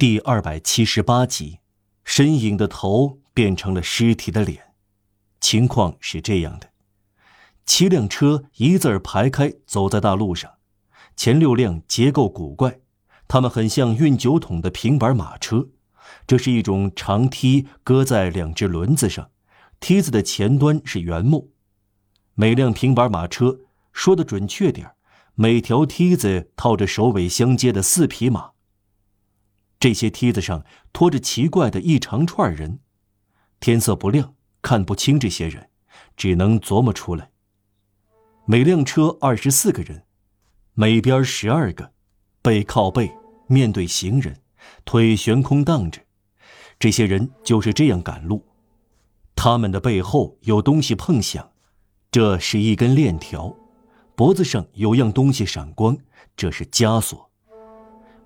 第二百七十八集，身影的头变成了尸体的脸。情况是这样的：七辆车一字排开走在大路上，前六辆结构古怪，它们很像运酒桶的平板马车。这是一种长梯，搁在两只轮子上，梯子的前端是原木。每辆平板马车，说的准确点每条梯子套着首尾相接的四匹马。这些梯子上拖着奇怪的一长串人，天色不亮，看不清这些人，只能琢磨出来。每辆车二十四个人，每边十二个，背靠背，面对行人，腿悬空荡着。这些人就是这样赶路，他们的背后有东西碰响，这是一根链条，脖子上有样东西闪光，这是枷锁。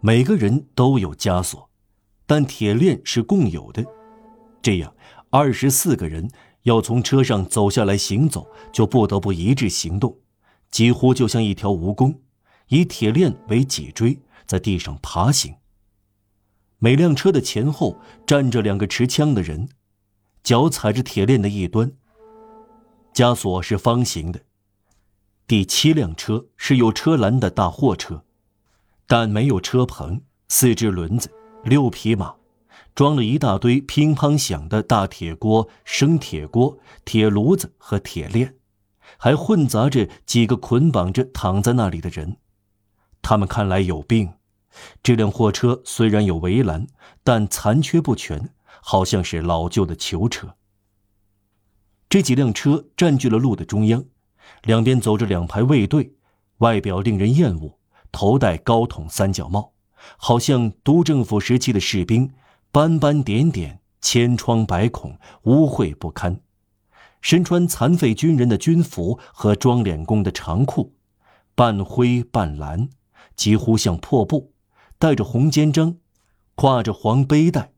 每个人都有枷锁，但铁链是共有的。这样，二十四个人要从车上走下来行走，就不得不一致行动，几乎就像一条蜈蚣，以铁链为脊椎，在地上爬行。每辆车的前后站着两个持枪的人，脚踩着铁链的一端。枷锁是方形的。第七辆车是有车篮的大货车。但没有车棚，四只轮子，六匹马，装了一大堆乒乓响的大铁锅、生铁锅、铁炉子和铁链，还混杂着几个捆绑着躺在那里的人。他们看来有病。这辆货车虽然有围栏，但残缺不全，好像是老旧的囚车。这几辆车占据了路的中央，两边走着两排卫队，外表令人厌恶。头戴高筒三角帽，好像督政府时期的士兵，斑斑点点，千疮百孔，污秽不堪。身穿残废军人的军服和装脸工的长裤，半灰半蓝，几乎像破布。戴着红肩章，挎着黄背带，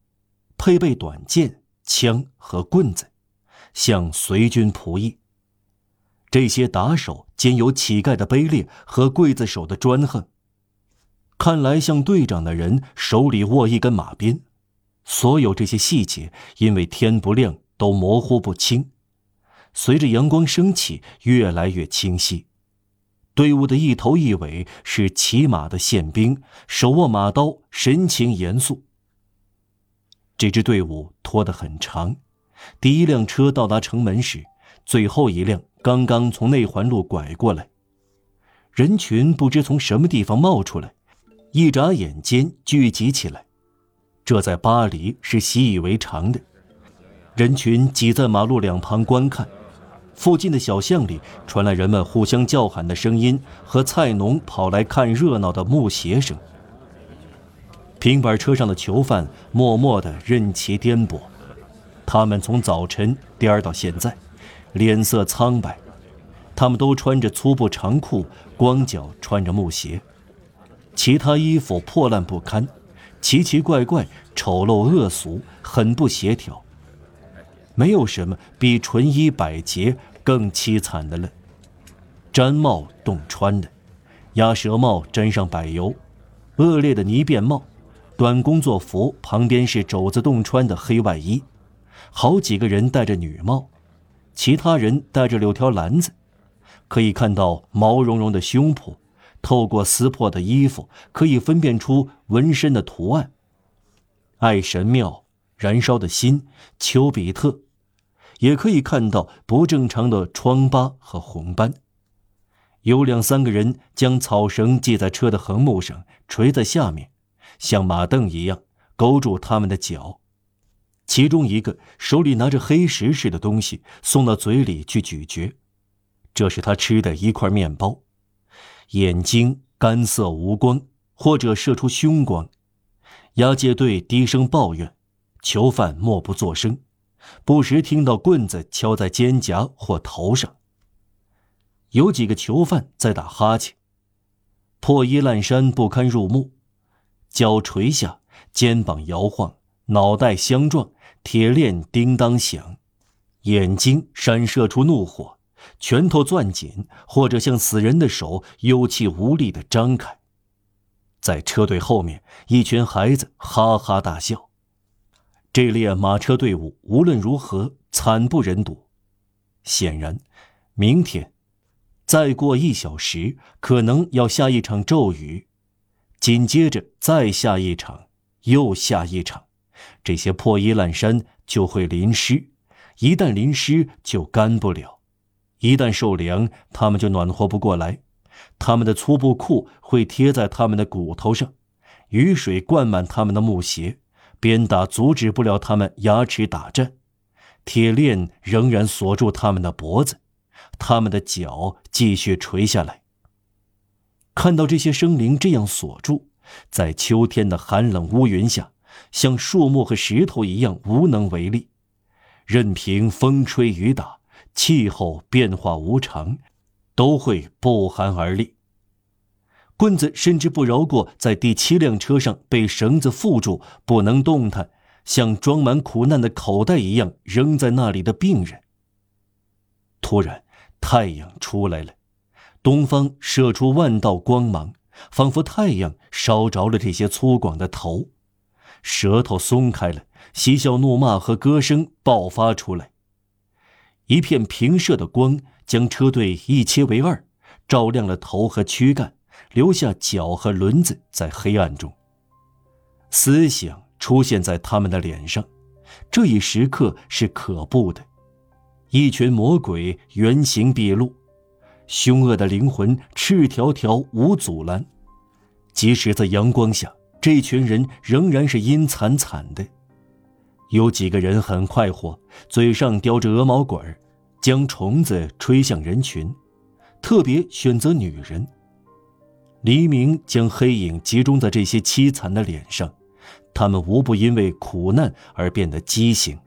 配备短剑、枪和棍子，像随军仆役。这些打手兼有乞丐的卑劣和刽子手的专横。看来像队长的人手里握一根马鞭。所有这些细节因为天不亮都模糊不清，随着阳光升起越来越清晰。队伍的一头一尾是骑马的宪兵，手握马刀，神情严肃。这支队伍拖得很长，第一辆车到达城门时，最后一辆。刚刚从内环路拐过来，人群不知从什么地方冒出来，一眨眼间聚集起来。这在巴黎是习以为常的。人群挤在马路两旁观看，附近的小巷里传来人们互相叫喊的声音和菜农跑来看热闹的木鞋声。平板车上的囚犯默默地任其颠簸，他们从早晨颠到现在。脸色苍白，他们都穿着粗布长裤，光脚穿着木鞋，其他衣服破烂不堪，奇奇怪怪、丑陋恶俗，很不协调。没有什么比纯衣百结更凄惨的了。毡帽冻穿的，鸭舌帽沾上柏油，恶劣的泥便帽，短工作服旁边是肘子冻穿的黑外衣，好几个人戴着女帽。其他人带着柳条篮子，可以看到毛茸茸的胸脯，透过撕破的衣服可以分辨出纹身的图案。爱神庙、燃烧的心、丘比特，也可以看到不正常的疮疤和红斑。有两三个人将草绳系在车的横木上，垂在下面，像马凳一样勾住他们的脚。其中一个手里拿着黑石似的东西，送到嘴里去咀嚼，这是他吃的一块面包。眼睛干涩无光，或者射出凶光。押解队低声抱怨，囚犯默不作声，不时听到棍子敲在肩胛或头上。有几个囚犯在打哈欠，破衣烂衫不堪入目，脚垂下，肩膀摇晃，脑袋相撞。铁链叮当响，眼睛闪射出怒火，拳头攥紧，或者像死人的手有气无力地张开。在车队后面，一群孩子哈哈大笑。这列马车队伍无论如何惨不忍睹。显然，明天，再过一小时，可能要下一场骤雨，紧接着再下一场，又下一场，这些破衣烂衫就会淋湿。一旦淋湿，就干不了；一旦受凉，他们就暖和不过来。他们的粗布裤会贴在他们的骨头上，雨水灌满他们的木鞋，鞭打阻止不了他们牙齿打颤，铁链仍然锁住他们的脖子，他们的脚继续垂下来。看到这些生灵这样锁住，在秋天的寒冷乌云下，像树木和石头一样无能为力，任凭风吹雨打，气候变化无常。都会不寒而栗。棍子甚至不饶过在第七辆车上被绳子缚住不能动弹，像装满苦难的口袋一样扔在那里的病人。突然，太阳出来了，东方射出万道光芒，仿佛太阳烧着了这些粗犷的头，舌头松开了，嬉笑怒骂和歌声爆发出来，一片平射的光。将车队一切为二，照亮了头和躯干，留下脚和轮子在黑暗中。思想出现在他们的脸上，这一时刻是可怖的。一群魔鬼原形毕露，凶恶的灵魂赤条条无阻拦。即使在阳光下，这群人仍然是阴惨惨的。有几个人很快活，嘴上叼着鹅毛管。将虫子吹向人群，特别选择女人。黎明将黑影集中在这些凄惨的脸上，他们无不因为苦难而变得畸形。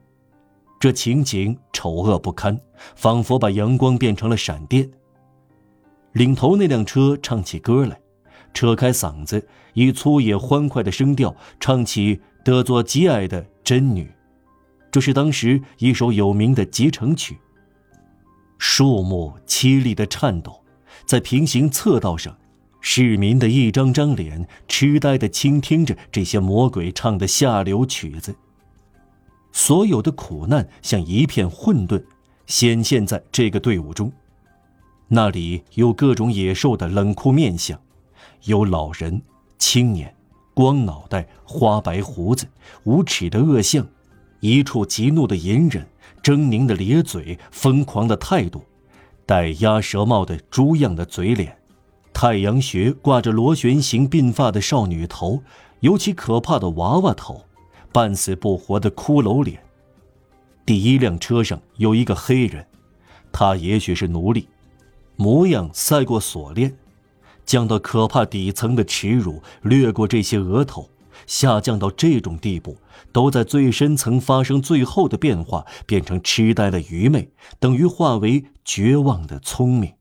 这情景丑恶不堪，仿佛把阳光变成了闪电。领头那辆车唱起歌来，扯开嗓子，以粗野欢快的声调唱起德佐吉爱的《真女》，这是当时一首有名的集成曲。树木凄厉的颤抖，在平行侧道上，市民的一张张脸痴呆的倾听着这些魔鬼唱的下流曲子。所有的苦难像一片混沌，显现在这个队伍中。那里有各种野兽的冷酷面相，有老人、青年、光脑袋、花白胡子、无耻的恶相，一处极怒的隐忍。狰狞的咧嘴，疯狂的态度，戴鸭舌帽的猪样的嘴脸，太阳穴挂着螺旋形鬓发的少女头，尤其可怕的娃娃头，半死不活的骷髅脸。第一辆车上有一个黑人，他也许是奴隶，模样赛过锁链，降到可怕底层的耻辱掠过这些额头。下降到这种地步，都在最深层发生最后的变化，变成痴呆的愚昧，等于化为绝望的聪明。